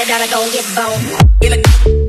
Somebody gotta go get bone.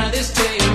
Try this your